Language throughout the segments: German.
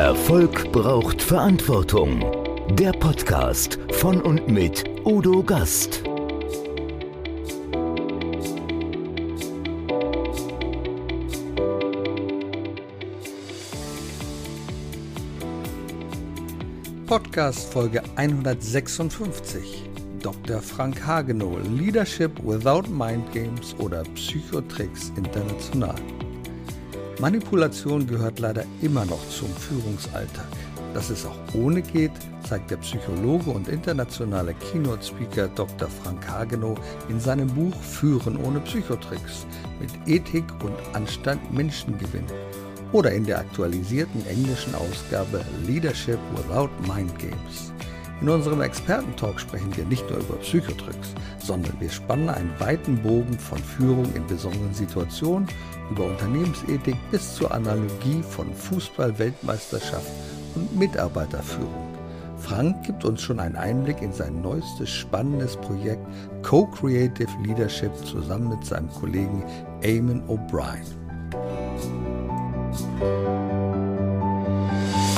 Erfolg braucht Verantwortung. Der Podcast von und mit Udo Gast. Podcast Folge 156. Dr. Frank Hagenow, Leadership Without Mind Games oder Psychotricks International. Manipulation gehört leider immer noch zum Führungsalltag. Dass es auch ohne geht, zeigt der Psychologe und internationale Keynote-Speaker Dr. Frank Hagenow in seinem Buch Führen ohne Psychotricks mit Ethik und Anstand Menschen gewinnen oder in der aktualisierten englischen Ausgabe Leadership Without Mind Games. In unserem Expertentalk sprechen wir nicht nur über Psychotricks, sondern wir spannen einen weiten Bogen von Führung in besonderen Situationen über Unternehmensethik bis zur Analogie von Fußball-Weltmeisterschaft und Mitarbeiterführung. Frank gibt uns schon einen Einblick in sein neuestes spannendes Projekt Co-Creative Leadership zusammen mit seinem Kollegen Eamon O'Brien.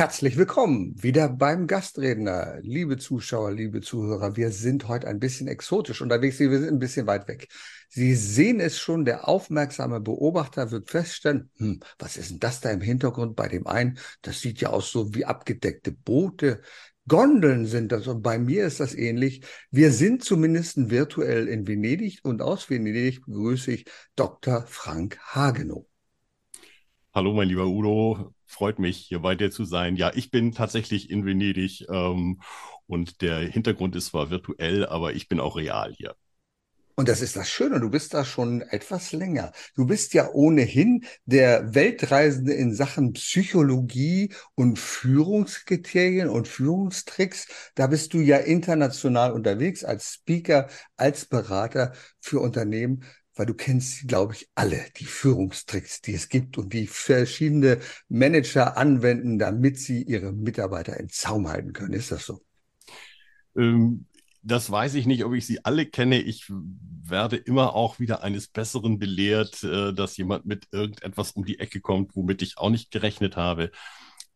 Herzlich willkommen wieder beim Gastredner. Liebe Zuschauer, liebe Zuhörer, wir sind heute ein bisschen exotisch unterwegs, wir sind ein bisschen weit weg. Sie sehen es schon, der aufmerksame Beobachter wird feststellen, hm, was ist denn das da im Hintergrund bei dem einen? Das sieht ja aus so wie abgedeckte Boote. Gondeln sind das und bei mir ist das ähnlich. Wir sind zumindest virtuell in Venedig und aus Venedig begrüße ich Dr. Frank Hagenow. Hallo, mein lieber Udo. Freut mich, hier bei dir zu sein. Ja, ich bin tatsächlich in Venedig ähm, und der Hintergrund ist zwar virtuell, aber ich bin auch real hier. Und das ist das Schöne, du bist da schon etwas länger. Du bist ja ohnehin der Weltreisende in Sachen Psychologie und Führungskriterien und Führungstricks. Da bist du ja international unterwegs als Speaker, als Berater für Unternehmen weil du kennst, glaube ich, alle die Führungstricks, die es gibt und die verschiedene Manager anwenden, damit sie ihre Mitarbeiter in Zaum halten können. Ist das so? Ähm, das weiß ich nicht, ob ich sie alle kenne. Ich werde immer auch wieder eines Besseren belehrt, äh, dass jemand mit irgendetwas um die Ecke kommt, womit ich auch nicht gerechnet habe.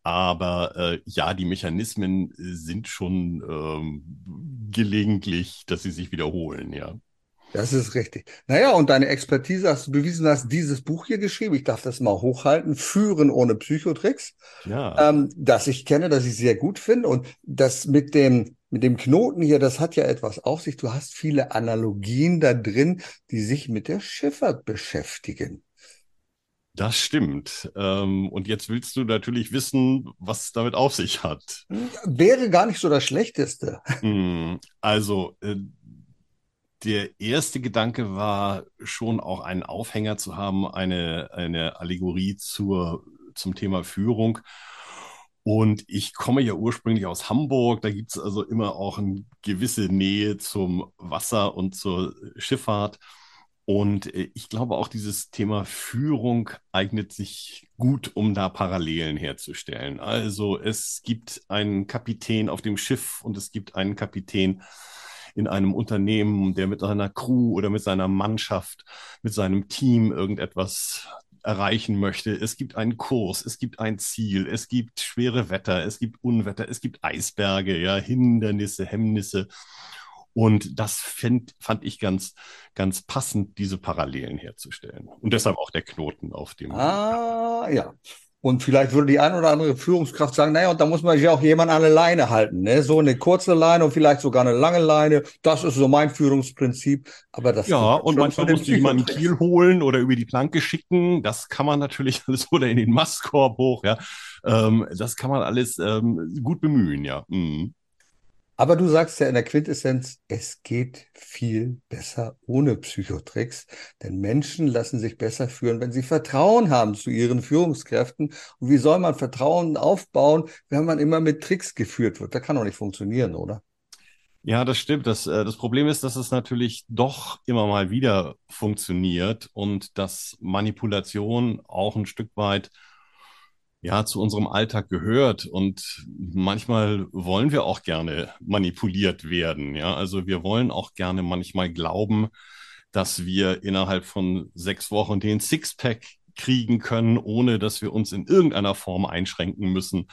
Aber äh, ja, die Mechanismen sind schon ähm, gelegentlich, dass sie sich wiederholen, ja. Das ist richtig. Naja, und deine Expertise hast du bewiesen, hast dieses Buch hier geschrieben. Ich darf das mal hochhalten. Führen ohne Psychotricks. Ja. Ähm, das ich kenne, das ich sehr gut finde. Und das mit dem, mit dem Knoten hier, das hat ja etwas auf sich. Du hast viele Analogien da drin, die sich mit der Schifffahrt beschäftigen. Das stimmt. Ähm, und jetzt willst du natürlich wissen, was es damit auf sich hat. Wäre gar nicht so das Schlechteste. Hm, also, äh, der erste Gedanke war schon auch einen Aufhänger zu haben, eine, eine Allegorie zur, zum Thema Führung. Und ich komme ja ursprünglich aus Hamburg. Da gibt es also immer auch eine gewisse Nähe zum Wasser und zur Schifffahrt. Und äh, ich glaube auch dieses Thema Führung eignet sich gut, um da Parallelen herzustellen. Also es gibt einen Kapitän auf dem Schiff und es gibt einen Kapitän in einem Unternehmen, der mit seiner Crew oder mit seiner Mannschaft, mit seinem Team irgendetwas erreichen möchte. Es gibt einen Kurs, es gibt ein Ziel, es gibt schwere Wetter, es gibt Unwetter, es gibt Eisberge, ja, Hindernisse, Hemmnisse. Und das fand, fand ich ganz, ganz passend, diese Parallelen herzustellen. Und deshalb auch der Knoten auf dem. Ah, ja. Und vielleicht würde die eine oder andere Führungskraft sagen, naja, und da muss man sich auch jemand an eine Leine halten. Ne? So eine kurze Leine und vielleicht sogar eine lange Leine. Das ist so mein Führungsprinzip. Aber das ja, und manchmal muss man jemanden Kiel holen oder über die Planke schicken. Das kann man natürlich alles oder in den Mastkorb hoch. Ja, ähm, das kann man alles ähm, gut bemühen. Ja. Mhm. Aber du sagst ja in der Quintessenz, es geht viel besser ohne Psychotricks, denn Menschen lassen sich besser führen, wenn sie Vertrauen haben zu ihren Führungskräften. Und wie soll man Vertrauen aufbauen, wenn man immer mit Tricks geführt wird? Das kann doch nicht funktionieren, oder? Ja, das stimmt. Das, äh, das Problem ist, dass es natürlich doch immer mal wieder funktioniert und dass Manipulation auch ein Stück weit ja zu unserem Alltag gehört. Und manchmal wollen wir auch gerne manipuliert werden. Ja, also wir wollen auch gerne manchmal glauben, dass wir innerhalb von sechs Wochen den Sixpack kriegen können, ohne dass wir uns in irgendeiner Form einschränken müssen.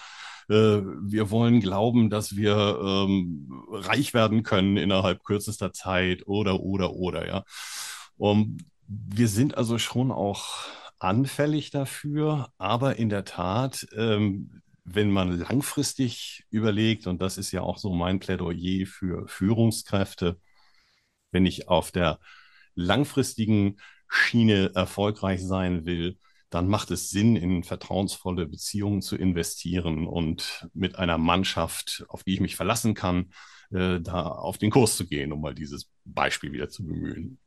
Äh, wir wollen glauben, dass wir ähm, reich werden können innerhalb kürzester Zeit oder, oder, oder, ja. Um, wir sind also schon auch anfällig dafür, aber in der Tat, ähm, wenn man langfristig überlegt, und das ist ja auch so mein Plädoyer für Führungskräfte, wenn ich auf der langfristigen Schiene erfolgreich sein will, dann macht es Sinn, in vertrauensvolle Beziehungen zu investieren und mit einer Mannschaft, auf die ich mich verlassen kann, äh, da auf den Kurs zu gehen, um mal dieses Beispiel wieder zu bemühen.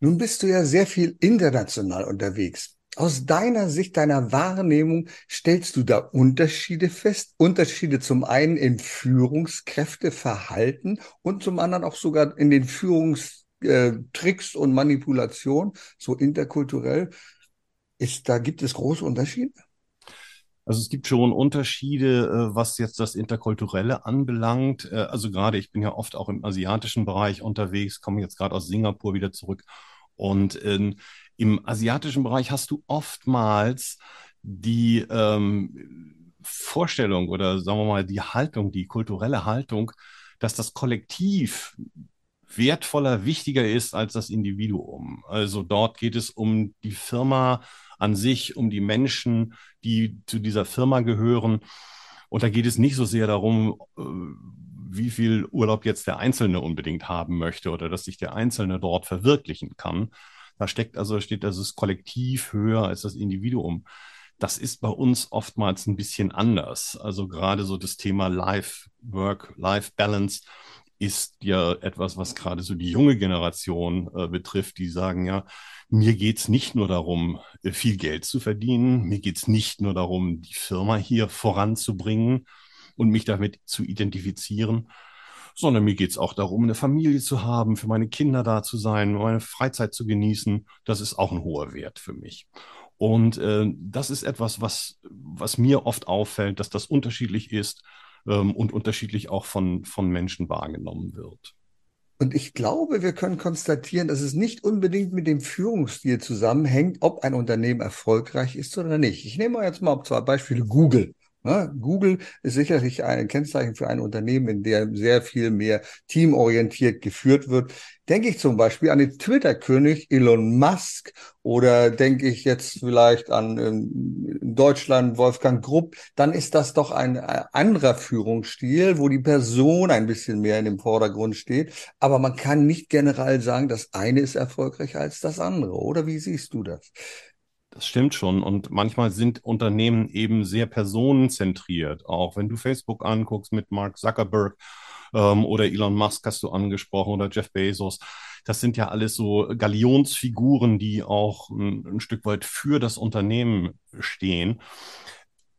Nun bist du ja sehr viel international unterwegs. Aus deiner Sicht, deiner Wahrnehmung, stellst du da Unterschiede fest? Unterschiede zum einen im Führungskräfteverhalten und zum anderen auch sogar in den Führungstricks und Manipulation, so interkulturell. Ist, da gibt es große Unterschiede? Also es gibt schon Unterschiede, äh, was jetzt das Interkulturelle anbelangt. Äh, also gerade ich bin ja oft auch im asiatischen Bereich unterwegs, komme jetzt gerade aus Singapur wieder zurück. Und ähm, im asiatischen Bereich hast du oftmals die ähm, Vorstellung oder sagen wir mal die Haltung, die kulturelle Haltung, dass das Kollektiv wertvoller, wichtiger ist als das Individuum. Also dort geht es um die Firma an sich, um die Menschen, die zu dieser Firma gehören. Und da geht es nicht so sehr darum, äh, wie viel Urlaub jetzt der Einzelne unbedingt haben möchte oder dass sich der Einzelne dort verwirklichen kann. Da steckt also, steht also das Kollektiv höher als das Individuum. Das ist bei uns oftmals ein bisschen anders. Also gerade so das Thema Life, Work, Life Balance ist ja etwas, was gerade so die junge Generation äh, betrifft, die sagen ja, mir geht's nicht nur darum, äh, viel Geld zu verdienen, mir geht's nicht nur darum, die Firma hier voranzubringen und mich damit zu identifizieren, sondern mir geht's auch darum, eine Familie zu haben, für meine Kinder da zu sein, meine Freizeit zu genießen. Das ist auch ein hoher Wert für mich. Und äh, das ist etwas, was, was mir oft auffällt, dass das unterschiedlich ist ähm, und unterschiedlich auch von, von Menschen wahrgenommen wird. Und ich glaube, wir können konstatieren, dass es nicht unbedingt mit dem Führungsstil zusammenhängt, ob ein Unternehmen erfolgreich ist oder nicht. Ich nehme jetzt mal zwei Beispiele Google. Ne? Google ist sicherlich ein Kennzeichen für ein Unternehmen, in dem sehr viel mehr teamorientiert geführt wird. Denke ich zum Beispiel an den Twitter-König Elon Musk oder denke ich jetzt vielleicht an ähm, Deutschland Wolfgang Grupp, dann ist das doch ein äh, anderer Führungsstil, wo die Person ein bisschen mehr in dem Vordergrund steht. Aber man kann nicht generell sagen, das eine ist erfolgreicher als das andere. Oder wie siehst du das? Das stimmt schon. Und manchmal sind Unternehmen eben sehr personenzentriert. Auch wenn du Facebook anguckst mit Mark Zuckerberg ähm, oder Elon Musk hast du angesprochen oder Jeff Bezos. Das sind ja alles so Galionsfiguren, die auch ein, ein Stück weit für das Unternehmen stehen.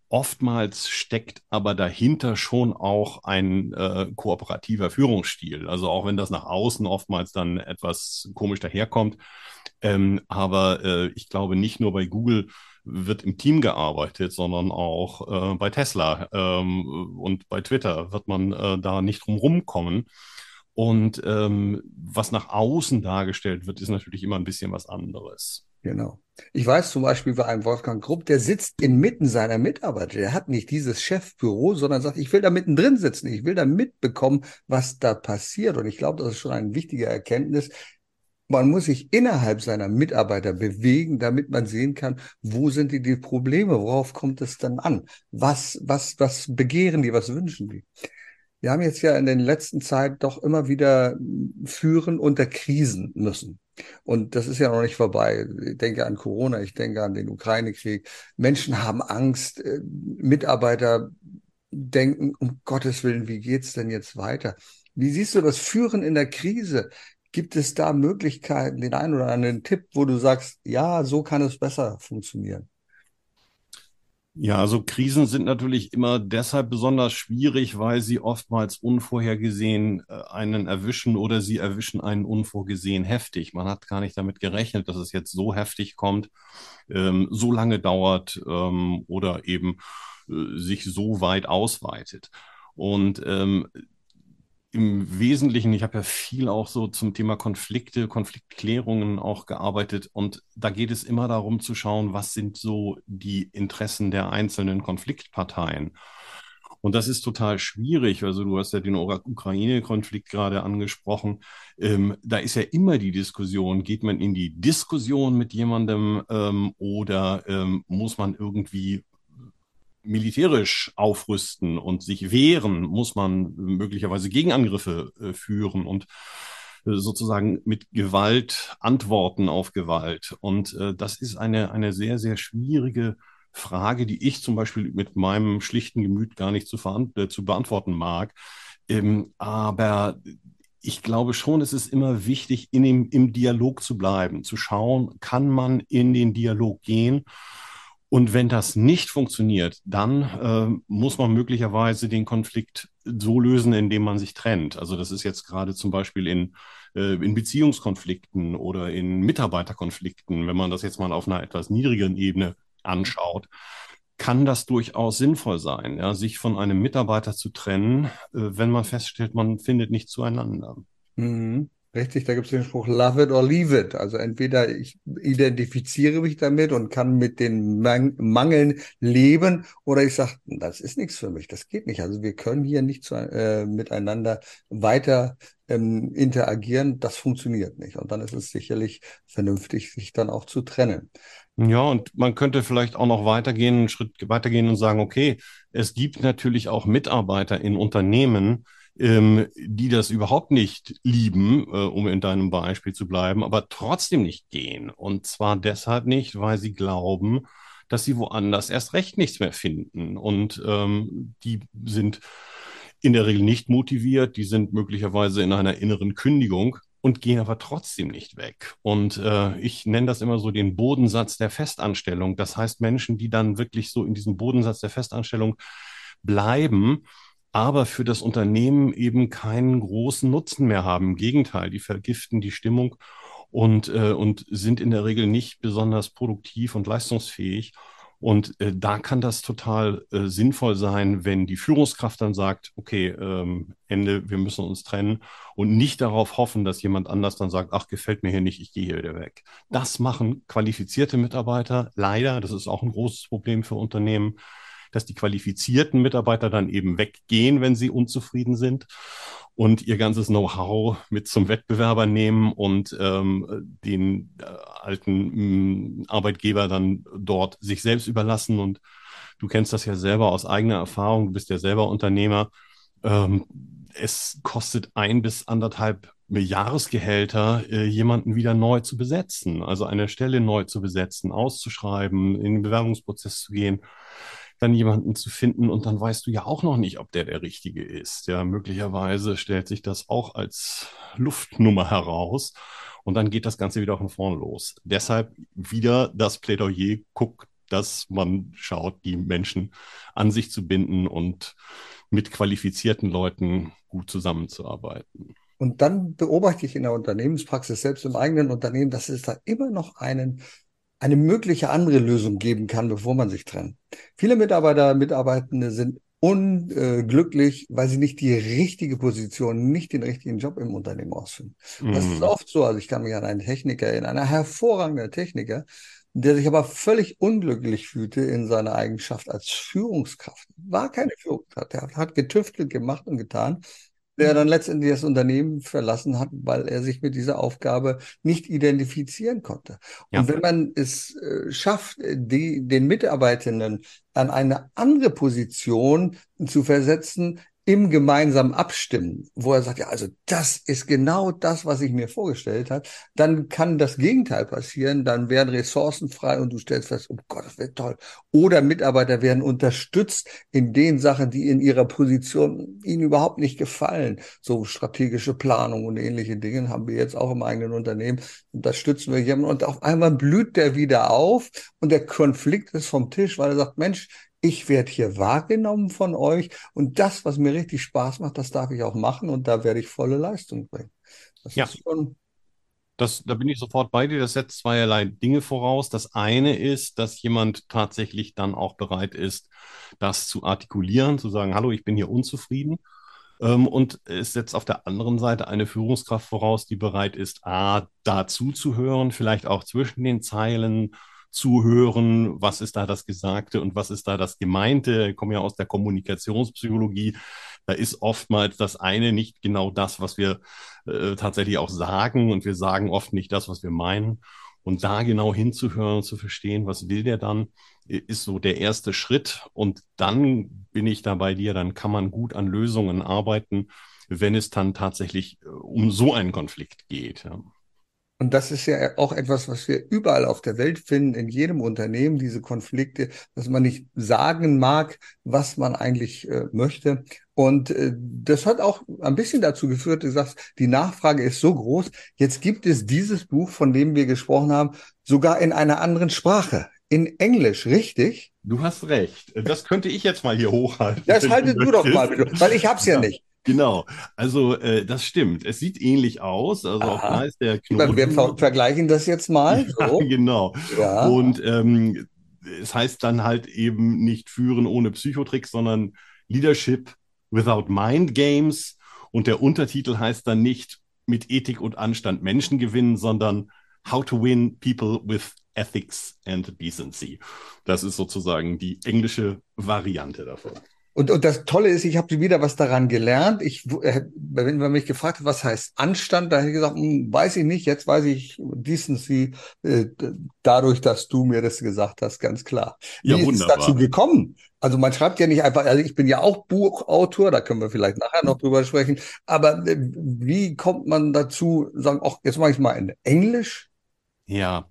Oftmals steckt aber dahinter schon auch ein äh, kooperativer Führungsstil. Also auch wenn das nach außen oftmals dann etwas komisch daherkommt, ähm, aber äh, ich glaube, nicht nur bei Google wird im Team gearbeitet, sondern auch äh, bei Tesla ähm, und bei Twitter wird man äh, da nicht drum rumkommen. Und ähm, was nach außen dargestellt wird, ist natürlich immer ein bisschen was anderes. Genau. Ich weiß zum Beispiel bei einem Wolfgang Grupp, der sitzt inmitten seiner Mitarbeiter. Der hat nicht dieses Chefbüro, sondern sagt, ich will da mittendrin sitzen. Ich will da mitbekommen, was da passiert. Und ich glaube, das ist schon eine wichtige Erkenntnis, man muss sich innerhalb seiner Mitarbeiter bewegen, damit man sehen kann, wo sind die, die Probleme, worauf kommt es dann an? Was, was, was begehren die, was wünschen die? Wir haben jetzt ja in den letzten Zeit doch immer wieder führen unter Krisen müssen. Und das ist ja noch nicht vorbei. Ich denke an Corona, ich denke an den Ukraine-Krieg. Menschen haben Angst, äh, Mitarbeiter denken, um Gottes Willen, wie geht's denn jetzt weiter? Wie siehst du das Führen in der Krise? Gibt es da Möglichkeiten, den einen oder anderen Tipp, wo du sagst, ja, so kann es besser funktionieren? Ja, also Krisen sind natürlich immer deshalb besonders schwierig, weil sie oftmals unvorhergesehen äh, einen erwischen oder sie erwischen einen unvorgesehen heftig. Man hat gar nicht damit gerechnet, dass es jetzt so heftig kommt, ähm, so lange dauert ähm, oder eben äh, sich so weit ausweitet. Und ähm, im Wesentlichen, ich habe ja viel auch so zum Thema Konflikte, Konfliktklärungen auch gearbeitet und da geht es immer darum zu schauen, was sind so die Interessen der einzelnen Konfliktparteien. Und das ist total schwierig. Also du hast ja den Ukraine-Konflikt gerade angesprochen. Ähm, da ist ja immer die Diskussion, geht man in die Diskussion mit jemandem ähm, oder ähm, muss man irgendwie militärisch aufrüsten und sich wehren, muss man möglicherweise Gegenangriffe äh, führen und äh, sozusagen mit Gewalt antworten auf Gewalt. Und äh, das ist eine, eine sehr, sehr schwierige Frage, die ich zum Beispiel mit meinem schlichten Gemüt gar nicht zu, äh, zu beantworten mag. Ähm, aber ich glaube schon, es ist immer wichtig, in dem, im Dialog zu bleiben, zu schauen, kann man in den Dialog gehen und wenn das nicht funktioniert, dann äh, muss man möglicherweise den Konflikt so lösen, indem man sich trennt. Also das ist jetzt gerade zum Beispiel in, äh, in Beziehungskonflikten oder in Mitarbeiterkonflikten, wenn man das jetzt mal auf einer etwas niedrigeren Ebene anschaut, kann das durchaus sinnvoll sein, ja, sich von einem Mitarbeiter zu trennen, äh, wenn man feststellt, man findet nicht zueinander. Mhm. Richtig, da gibt es den Spruch Love it or leave it. Also entweder ich identifiziere mich damit und kann mit den Mang Mangeln leben oder ich sage, das ist nichts für mich, das geht nicht. Also wir können hier nicht zu, äh, miteinander weiter ähm, interagieren, das funktioniert nicht. Und dann ist es sicherlich vernünftig, sich dann auch zu trennen. Ja, und man könnte vielleicht auch noch weitergehen, einen Schritt weitergehen und sagen, okay, es gibt natürlich auch Mitarbeiter in Unternehmen, ähm, die das überhaupt nicht lieben, äh, um in deinem Beispiel zu bleiben, aber trotzdem nicht gehen. Und zwar deshalb nicht, weil sie glauben, dass sie woanders erst recht nichts mehr finden. Und ähm, die sind in der Regel nicht motiviert, die sind möglicherweise in einer inneren Kündigung und gehen aber trotzdem nicht weg. Und äh, ich nenne das immer so den Bodensatz der Festanstellung. Das heißt, Menschen, die dann wirklich so in diesem Bodensatz der Festanstellung bleiben, aber für das Unternehmen eben keinen großen Nutzen mehr haben. Im Gegenteil, die vergiften die Stimmung und, äh, und sind in der Regel nicht besonders produktiv und leistungsfähig. Und äh, da kann das total äh, sinnvoll sein, wenn die Führungskraft dann sagt, okay, ähm, Ende, wir müssen uns trennen und nicht darauf hoffen, dass jemand anders dann sagt, ach, gefällt mir hier nicht, ich gehe hier wieder weg. Das machen qualifizierte Mitarbeiter leider, das ist auch ein großes Problem für Unternehmen dass die qualifizierten Mitarbeiter dann eben weggehen, wenn sie unzufrieden sind und ihr ganzes Know-how mit zum Wettbewerber nehmen und ähm, den äh, alten mh, mm, Arbeitgeber dann dort sich selbst überlassen. Und du kennst das ja selber aus eigener Erfahrung, du bist ja selber Unternehmer. Ähm, es kostet ein bis anderthalb Jahresgehälter, äh, jemanden wieder neu zu besetzen, also eine Stelle neu zu besetzen, auszuschreiben, in den Bewerbungsprozess zu gehen dann jemanden zu finden und dann weißt du ja auch noch nicht, ob der der Richtige ist. Ja, möglicherweise stellt sich das auch als Luftnummer heraus und dann geht das Ganze wieder von vorn los. Deshalb wieder das Plädoyer, guck, dass man schaut, die Menschen an sich zu binden und mit qualifizierten Leuten gut zusammenzuarbeiten. Und dann beobachte ich in der Unternehmenspraxis, selbst im eigenen Unternehmen, dass es da immer noch einen eine mögliche andere Lösung geben kann, bevor man sich trennt. Viele Mitarbeiter, Mitarbeitende sind unglücklich, weil sie nicht die richtige Position, nicht den richtigen Job im Unternehmen ausführen. Mhm. Das ist mhm. oft so. Also ich kann mich an einen Techniker erinnern, einer hervorragender Techniker, der sich aber völlig unglücklich fühlte in seiner Eigenschaft als Führungskraft. War keine Führungskraft. Er hat getüftelt, gemacht und getan, der dann letztendlich das Unternehmen verlassen hat, weil er sich mit dieser Aufgabe nicht identifizieren konnte. Ja. Und wenn man es äh, schafft, die, den Mitarbeitenden an eine andere Position zu versetzen, im gemeinsamen Abstimmen, wo er sagt, ja, also das ist genau das, was ich mir vorgestellt habe, dann kann das Gegenteil passieren, dann werden Ressourcen frei und du stellst fest, oh Gott, das wird toll. Oder Mitarbeiter werden unterstützt in den Sachen, die in ihrer Position ihnen überhaupt nicht gefallen. So strategische Planung und ähnliche Dinge haben wir jetzt auch im eigenen Unternehmen. Unterstützen wir jemanden und auf einmal blüht der wieder auf und der Konflikt ist vom Tisch, weil er sagt, Mensch, ich werde hier wahrgenommen von euch und das, was mir richtig Spaß macht, das darf ich auch machen und da werde ich volle Leistung bringen. Das Ja. ist schon, Das, da bin ich sofort bei dir. Das setzt zweierlei Dinge voraus. Das eine ist, dass jemand tatsächlich dann auch bereit ist, das zu artikulieren, zu sagen, hallo, ich bin hier unzufrieden. Ähm, und es setzt auf der anderen Seite eine Führungskraft voraus, die bereit ist, A, dazu zu hören, vielleicht auch zwischen den Zeilen zuhören, was ist da das Gesagte und was ist da das Gemeinte. Ich komme ja aus der Kommunikationspsychologie. Da ist oftmals das eine nicht genau das, was wir äh, tatsächlich auch sagen und wir sagen oft nicht das, was wir meinen. Und da genau hinzuhören und zu verstehen, was will der dann, ist so der erste Schritt. Und dann bin ich da bei dir, dann kann man gut an Lösungen arbeiten, wenn es dann tatsächlich äh, um so einen Konflikt geht. Ja. Und das ist ja auch etwas, was wir überall auf der Welt finden, in jedem Unternehmen, diese Konflikte, dass man nicht sagen mag, was man eigentlich äh, möchte. Und äh, das hat auch ein bisschen dazu geführt, du sagst, die Nachfrage ist so groß. Jetzt gibt es dieses Buch, von dem wir gesprochen haben, sogar in einer anderen Sprache, in Englisch, richtig? Du hast recht. Das könnte ich jetzt mal hier hochhalten. Das haltet du doch mal, weil ich hab's ja Ja. nicht. Genau, also äh, das stimmt. Es sieht ähnlich aus. Also auch Aha. da ist der Ich meine, Wir ver Knoten. vergleichen das jetzt mal. Ja, So. genau. Ja. Und ähm, es heißt dann halt eben nicht führen ohne Psychotricks, sondern Leadership without Mind Games. Und der Untertitel heißt dann nicht mit Ethik und Anstand Menschen gewinnen, sondern How to Win People with Ethics and Decency. Das ist sozusagen die englische Variante davon. Und, und das Tolle ist, ich habe wieder was daran gelernt. Ich, äh, wenn man mich gefragt hat, was heißt Anstand, da hätte ich gesagt, hm, weiß ich nicht. Jetzt weiß ich Decency, äh, dadurch, dass du mir das gesagt hast, ganz klar. Wie Ja, ist es dazu gekommen? Also man schreibt ja nicht einfach, also ich bin ja auch Buchautor, da können wir vielleicht nachher noch drüber sprechen. Aber äh, wie kommt man dazu, sagen, ach, jetzt mache ich mal in Englisch? Ja,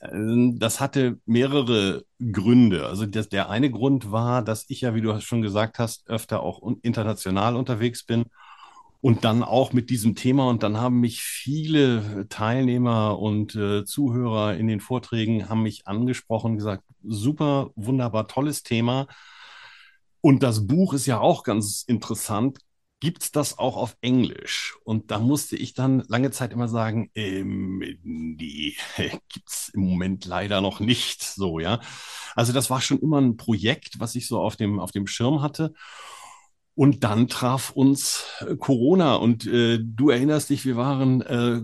das hatte mehrere Gründe. Also das, der eine Grund war, dass ich ja, wie du schon gesagt hast, öfter auch international unterwegs bin und dann auch mit diesem Thema. Und dann haben mich viele Teilnehmer und äh, Zuhörer in den Vorträgen haben mich angesprochen, gesagt, super, wunderbar, tolles Thema. Und das Buch ist ja auch ganz interessant. Gibt's das auch auf Englisch? Und da musste ich dann lange Zeit immer sagen, ähm, die gibt's im Moment leider noch nicht so, ja. Also das war schon immer ein Projekt, was ich so auf dem, auf dem Schirm hatte. Und dann traf uns äh, Corona und äh, du erinnerst dich, wir waren äh,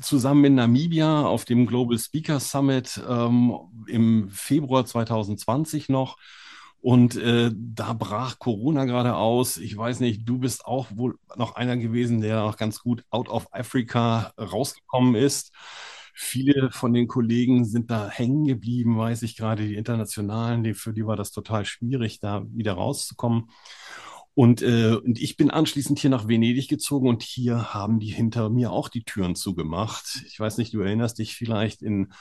zusammen in Namibia auf dem Global Speaker Summit ähm, im Februar 2020 noch. Und äh, da brach Corona gerade aus. Ich weiß nicht, du bist auch wohl noch einer gewesen, der noch ganz gut out of Africa rausgekommen ist. Viele von den Kollegen sind da hängen geblieben, weiß ich gerade, die Internationalen, die, für die war das total schwierig, da wieder rauszukommen. Und, äh, und ich bin anschließend hier nach Venedig gezogen und hier haben die hinter mir auch die Türen zugemacht. Ich weiß nicht, du erinnerst dich vielleicht in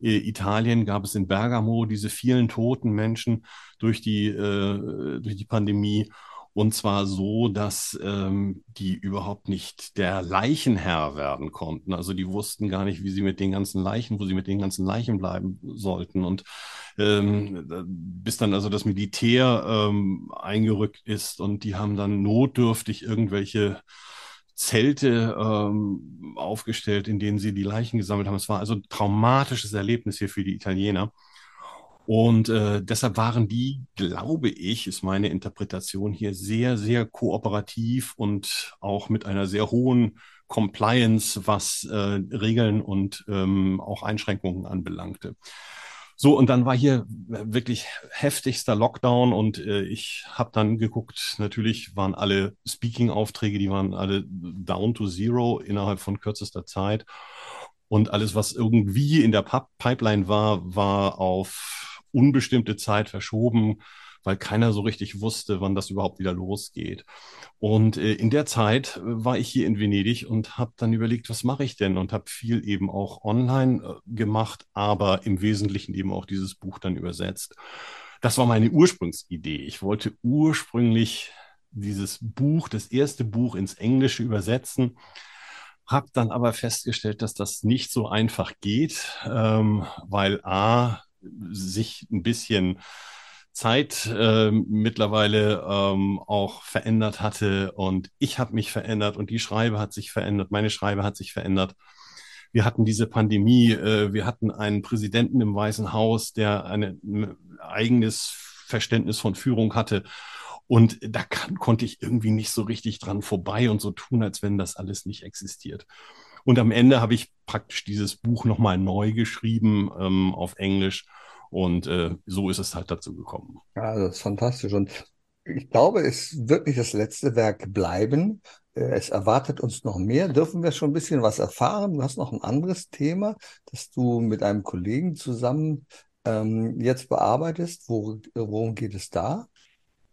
Italien gab es in Bergamo diese vielen toten Menschen durch die, äh, durch die Pandemie. Und zwar so, dass ähm, die überhaupt nicht der Leichenherr werden konnten. Also die wussten gar nicht, wie sie mit den ganzen Leichen, wo sie mit den ganzen Leichen bleiben sollten. Und ähm, bis dann also das Militär ähm, eingerückt ist und die haben dann notdürftig irgendwelche Zelte ähm, aufgestellt, in denen sie die Leichen gesammelt haben. Es war also ein traumatisches Erlebnis hier für die Italiener. Und äh, deshalb waren die, glaube ich, ist meine Interpretation hier sehr, sehr kooperativ und auch mit einer sehr hohen Compliance, was äh, Regeln und ähm, auch Einschränkungen anbelangte. So, und dann war hier wirklich heftigster Lockdown und äh, ich habe dann geguckt, natürlich waren alle Speaking-Aufträge, die waren alle down to zero innerhalb von kürzester Zeit. Und alles, was irgendwie in der Pip Pipeline war, war auf unbestimmte Zeit verschoben, weil keiner so richtig wusste, wann das überhaupt wieder losgeht. Und äh, in der Zeit äh, war ich hier in Venedig und habe dann überlegt, was mache ich denn? Und habe viel eben auch online äh, gemacht, aber im Wesentlichen eben auch dieses Buch dann übersetzt. Das war meine Ursprungsidee. Ich wollte ursprünglich dieses Buch, das erste Buch ins Englische übersetzen, habe dann aber festgestellt, dass das nicht so einfach geht, ähm, weil A, sich ein bisschen Zeit äh, mittlerweile ähm, auch verändert hatte und ich habe mich verändert und die Schreibe hat sich verändert, meine Schreibe hat sich verändert. Wir hatten diese Pandemie, äh, wir hatten einen Präsidenten im Weißen Haus, der eine, ein eigenes Verständnis von Führung hatte. Und da kann, konnte ich irgendwie nicht so richtig dran vorbei und so tun, als wenn das alles nicht existiert. Und am Ende habe ich praktisch dieses Buch nochmal neu geschrieben ähm, auf Englisch. Und äh, so ist es halt dazu gekommen. Ja, das ist fantastisch. Und ich glaube, es wird nicht das letzte Werk bleiben. Äh, es erwartet uns noch mehr. Dürfen wir schon ein bisschen was erfahren? Du hast noch ein anderes Thema, das du mit einem Kollegen zusammen ähm, jetzt bearbeitest. Wo, worum geht es da?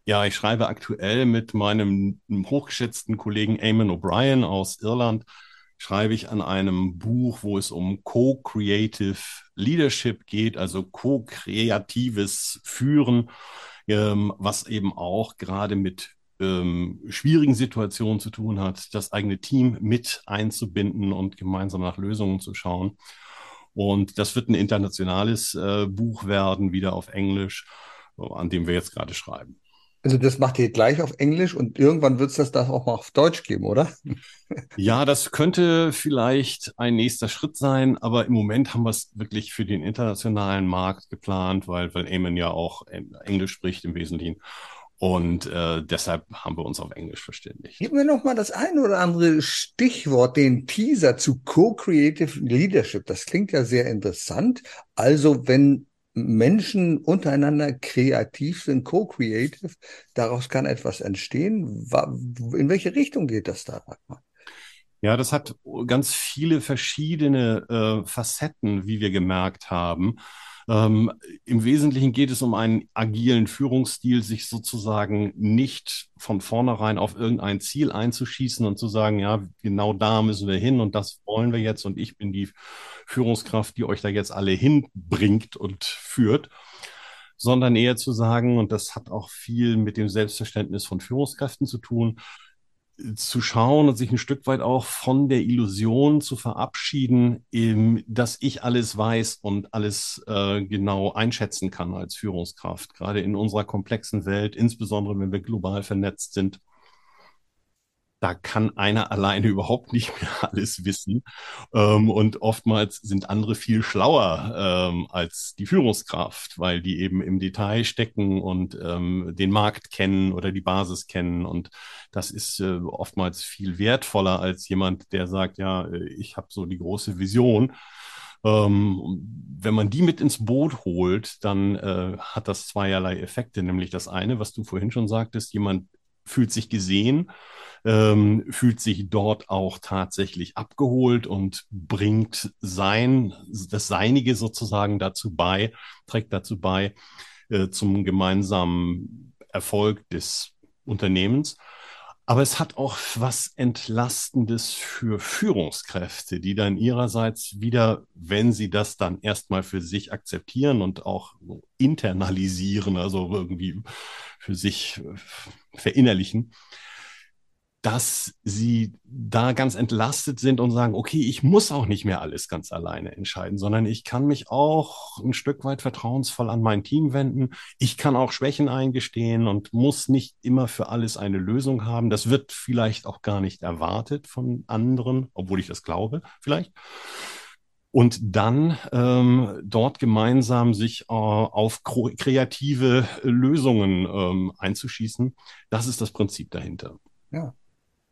Ja, ich schreibe aktuell mit meinem hochgeschätzten Kollegen Eamon O'Brien aus Irland schreibe ich an einem Buch, wo es um Co-Creative Leadership geht, also co-kreatives Führen, ähm, was eben auch gerade mit ähm, schwierigen Situationen zu tun hat, das eigene Team mit einzubinden und gemeinsam nach Lösungen zu schauen. Und das wird ein internationales äh, Buch werden, wieder auf Englisch, an dem wir jetzt gerade schreiben. Also das macht ihr gleich auf Englisch und irgendwann wird es das, das auch mal auf Deutsch geben, oder? Ja, das könnte vielleicht ein nächster Schritt sein, aber im Moment haben wir es wirklich für den internationalen Markt geplant, weil, weil Eamon ja auch Englisch spricht im Wesentlichen. Und äh, deshalb haben wir uns auf Englisch verständigt. Gib mir noch mal das ein oder andere Stichwort, den Teaser zu Co-Creative Leadership. Das klingt ja sehr interessant. Also wenn Menschen untereinander kreativ sind, co-creative, daraus kann etwas entstehen. In welche Richtung geht das da? Ja, das hat ganz viele verschiedene äh, Facetten, wie wir gemerkt haben. Ähm, Im Wesentlichen geht es um einen agilen Führungsstil, sich sozusagen nicht von vornherein auf irgendein Ziel einzuschießen und zu sagen, ja, genau da müssen wir hin und das wollen wir jetzt und ich bin die Führungskraft, die euch da jetzt alle hinbringt und führt, sondern eher zu sagen, und das hat auch viel mit dem Selbstverständnis von Führungskräften zu tun, zu schauen und sich ein Stück weit auch von der Illusion zu verabschieden, dass ich alles weiß und alles äh, genau einschätzen kann als Führungskraft. Gerade in unserer komplexen Welt, insbesondere wenn wir global vernetzt sind, da kann einer alleine überhaupt nicht mehr alles wissen. Ähm, und oftmals sind andere viel schlauer ähm, als die Führungskraft, weil die eben im Detail stecken und ähm, den Markt kennen oder die Basis kennen. Und das ist äh, oftmals viel wertvoller als jemand, der sagt, ja, äh, ich habe so die große Vision. Ähm, wenn man die mit ins Boot holt, dann äh, hat das zweierlei Effekte. Nämlich das eine, was du vorhin schon sagtest, jemand fühlt sich gesehen ähm, fühlt sich dort auch tatsächlich abgeholt und bringt sein, das Seinige sozusagen dazu bei, trägt dazu bei äh, zum gemeinsamen Erfolg des Unternehmens. Aber es hat auch was Entlastendes für Führungskräfte, die dann ihrerseits wieder, wenn sie das dann erstmal für sich akzeptieren und auch internalisieren, also irgendwie für sich verinnerlichen, dass sie da ganz entlastet sind und sagen, okay, ich muss auch nicht mehr alles ganz alleine entscheiden, sondern ich kann mich auch ein Stück weit vertrauensvoll an mein Team wenden. Ich kann auch Schwächen eingestehen und muss nicht immer für alles eine Lösung haben. Das wird vielleicht auch gar nicht erwartet von anderen, obwohl ich das glaube, vielleicht. Und dann ähm, dort gemeinsam sich äh, auf kreative Lösungen ähm, einzuschießen, das ist das Prinzip dahinter. Ja,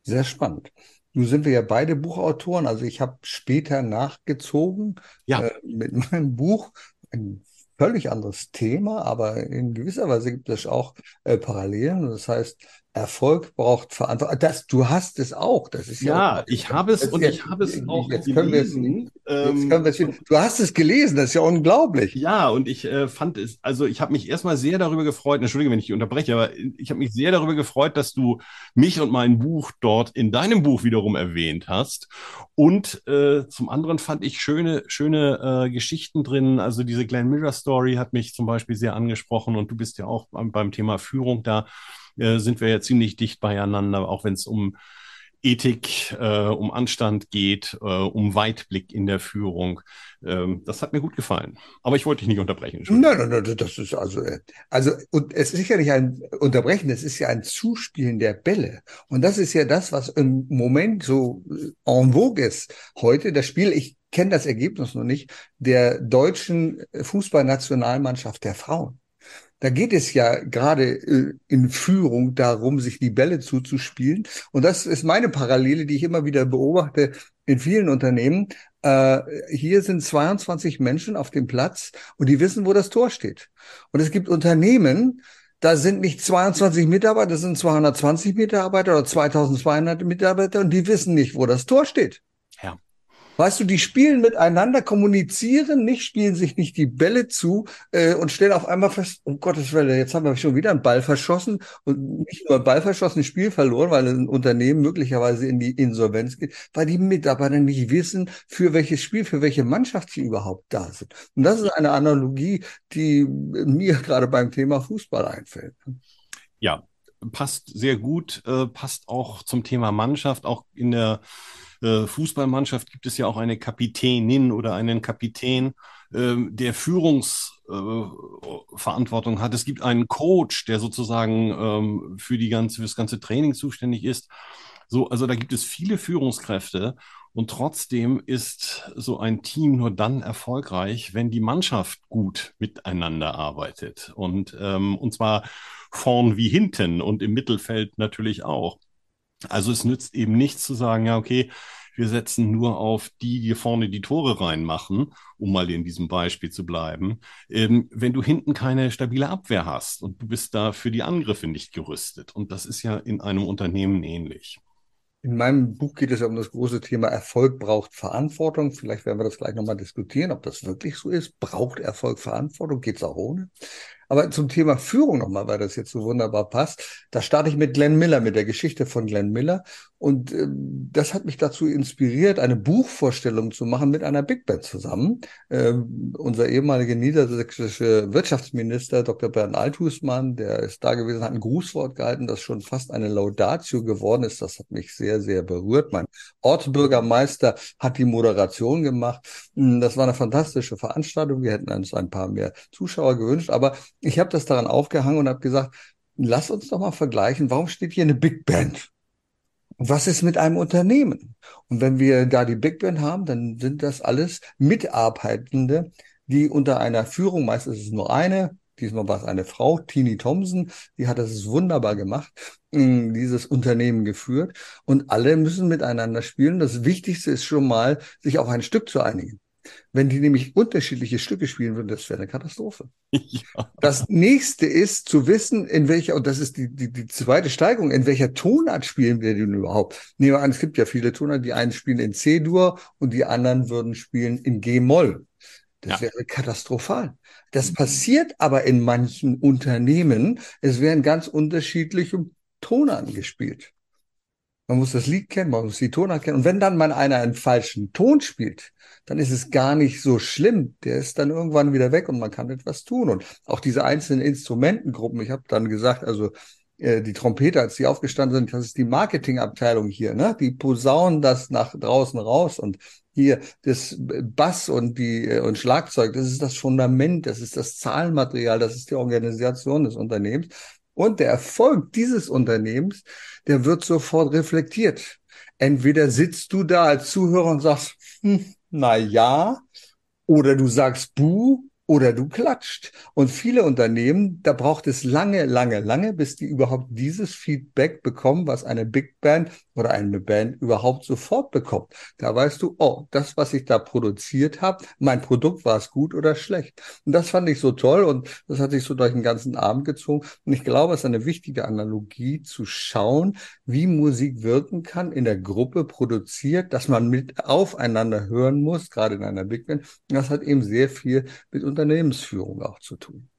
sehr spannend. Nun sind wir ja beide Buchautoren. Also ich habe später nachgezogen ja. äh, mit meinem Buch. Ein völlig anderes Thema, aber in gewisser Weise gibt es auch äh, Parallelen. Das heißt, Erfolg braucht Verantwortung. Das, du hast es auch. Das ist ja, ja ich habe es und jetzt, ich habe es auch jetzt gelesen. Können wir es, jetzt können wir es, du hast es gelesen, das ist ja unglaublich. Ja, und ich äh, fand es, also ich habe mich erstmal sehr darüber gefreut, entschuldige, wenn ich dich unterbreche, aber ich habe mich sehr darüber gefreut, dass du mich und mein Buch dort in deinem Buch wiederum erwähnt hast. Und äh, zum anderen fand ich schöne, schöne äh, Geschichten drin. Also diese Glenn Miller Story hat mich zum Beispiel sehr angesprochen und du bist ja auch beim, beim Thema Führung da äh, sind wir ja ziemlich dicht beieinander, auch wenn es um Ethik, äh, um Anstand geht, äh, um Weitblick in der Führung. Ähm, das hat mir gut gefallen. Aber ich wollte dich nicht unterbrechen. Nein, nein, nein, das ist also, äh, also, und es ist sicherlich ein Unterbrechen, es ist ja ein Zuspielen der Bälle. Und das ist ja das, was im Moment so äh, en vogue ist. Heute das Spiel, ich kenne das Ergebnis noch nicht, der deutschen Fußballnationalmannschaft der Frauen. Da geht es ja gerade äh, in Führung darum, sich die Bälle zuzuspielen. Und das ist meine Parallele, die ich immer wieder beobachte in vielen Unternehmen. Äh, hier sind 22 Menschen auf dem Platz und die wissen, wo das Tor steht. Und es gibt Unternehmen, da sind nicht 22 Mitarbeiter, das sind 220 Mitarbeiter oder 2200 Mitarbeiter und die wissen nicht, wo das Tor steht. Ja. Weißt du, die spielen miteinander, kommunizieren nicht, spielen sich nicht die Bälle zu äh, und stellen auf einmal fest, um Gottes Willen, jetzt haben wir schon wieder einen Ball verschossen und nicht nur einen Ball verschossen, ein Spiel verloren, weil ein Unternehmen möglicherweise in die Insolvenz geht, weil die Mitarbeiter nicht wissen, für welches Spiel, für welche Mannschaft sie überhaupt da sind. Und das ist eine Analogie, die mir gerade beim Thema Fußball einfällt. Ja, passt sehr gut, äh, passt auch zum Thema Mannschaft, auch in der äh, Fußballmannschaft gibt es ja auch eine Kapitänin oder einen Kapitän, ähm, der Führungsverantwortung äh, hat. Es gibt einen Coach, der sozusagen ähm, für die ganze, für das ganze Training zuständig ist. So, also da gibt es viele Führungskräfte und trotzdem ist so ein Team nur dann erfolgreich, wenn die Mannschaft gut miteinander arbeitet und ähm, und zwar vorn wie hinten und im Mittelfeld natürlich auch. Also es nützt eben nichts zu sagen, ja, okay, wir setzen nur auf die, die vorne die Tore reinmachen, um mal in diesem Beispiel zu bleiben. Ähm, wenn du hinten keine stabile Abwehr hast und du bist da für die Angriffe nicht gerüstet. Und das ist ja in einem Unternehmen ähnlich. In meinem Buch geht es ja um das große Thema Erfolg braucht Verantwortung. Vielleicht werden wir das gleich nochmal diskutieren, ob das wirklich so ist. Braucht Erfolg Verantwortung? Geht es auch ohne? Aber zum Thema Führung nochmal, weil das jetzt so wunderbar passt. Da starte ich mit Glenn Miller, mit der Geschichte von Glenn Miller. Und äh, das hat mich dazu inspiriert, eine Buchvorstellung zu machen mit einer Big Band zusammen. Äh, unser ehemaliger niedersächsischer Wirtschaftsminister Dr. Bernd Althusmann, der ist da gewesen, hat ein Grußwort gehalten, das schon fast eine Laudatio geworden ist. Das hat mich sehr, sehr berührt. Mein Ortsbürgermeister hat die Moderation gemacht. Hm, das war eine fantastische Veranstaltung. Wir hätten uns ein paar mehr Zuschauer gewünscht. Aber ich habe das daran aufgehangen und habe gesagt, lass uns doch mal vergleichen, warum steht hier eine Big Band? Was ist mit einem Unternehmen? Und wenn wir da die Big Band haben, dann sind das alles Mitarbeitende, die unter einer Führung, meistens ist es nur eine, diesmal war es eine Frau, Tini Thompson, die hat das wunderbar gemacht, mm, dieses Unternehmen geführt und alle müssen miteinander spielen. Das Wichtigste ist schon mal, sich auf ein Stück zu einigen. Wenn die nämlich unterschiedliche Stücke spielen würden, das wäre eine Katastrophe. Ja. Das nächste ist zu wissen, in welcher, und das ist die, die, die zweite Steigerung, in welcher Tonart spielen wir denn überhaupt? Nehmen wir an, es gibt ja viele Tonarten, die einen spielen in C-Dur und die anderen würden spielen in G-Moll. Das ja. wäre katastrophal. Das passiert aber in manchen Unternehmen. Es werden ganz unterschiedliche Tonarten gespielt. Man muss das Lied kennen, man muss die Tonart kennen. Und wenn dann mal einer einen falschen Ton spielt, dann ist es gar nicht so schlimm. Der ist dann irgendwann wieder weg und man kann etwas tun. Und auch diese einzelnen Instrumentengruppen, ich habe dann gesagt, also äh, die Trompeter, als die aufgestanden sind, das ist die Marketingabteilung hier, ne? Die posaunen das nach draußen raus und hier das Bass und die äh, und Schlagzeug, das ist das Fundament, das ist das Zahlenmaterial, das ist die Organisation des Unternehmens. Und der Erfolg dieses Unternehmens, der wird sofort reflektiert. Entweder sitzt du da als Zuhörer und sagst, hm, na ja, oder du sagst buh oder du klatscht. Und viele Unternehmen, da braucht es lange, lange, lange, bis die überhaupt dieses Feedback bekommen, was eine Big Band oder eine Band überhaupt sofort bekommt. Da weißt du, oh, das, was ich da produziert habe, mein Produkt war es gut oder schlecht. Und das fand ich so toll und das hat sich so durch den ganzen Abend gezogen. Und ich glaube, es ist eine wichtige Analogie zu schauen, wie Musik wirken kann in der Gruppe produziert, dass man mit aufeinander hören muss, gerade in einer Big Band. Das hat eben sehr viel mit Unternehmensführung auch zu tun.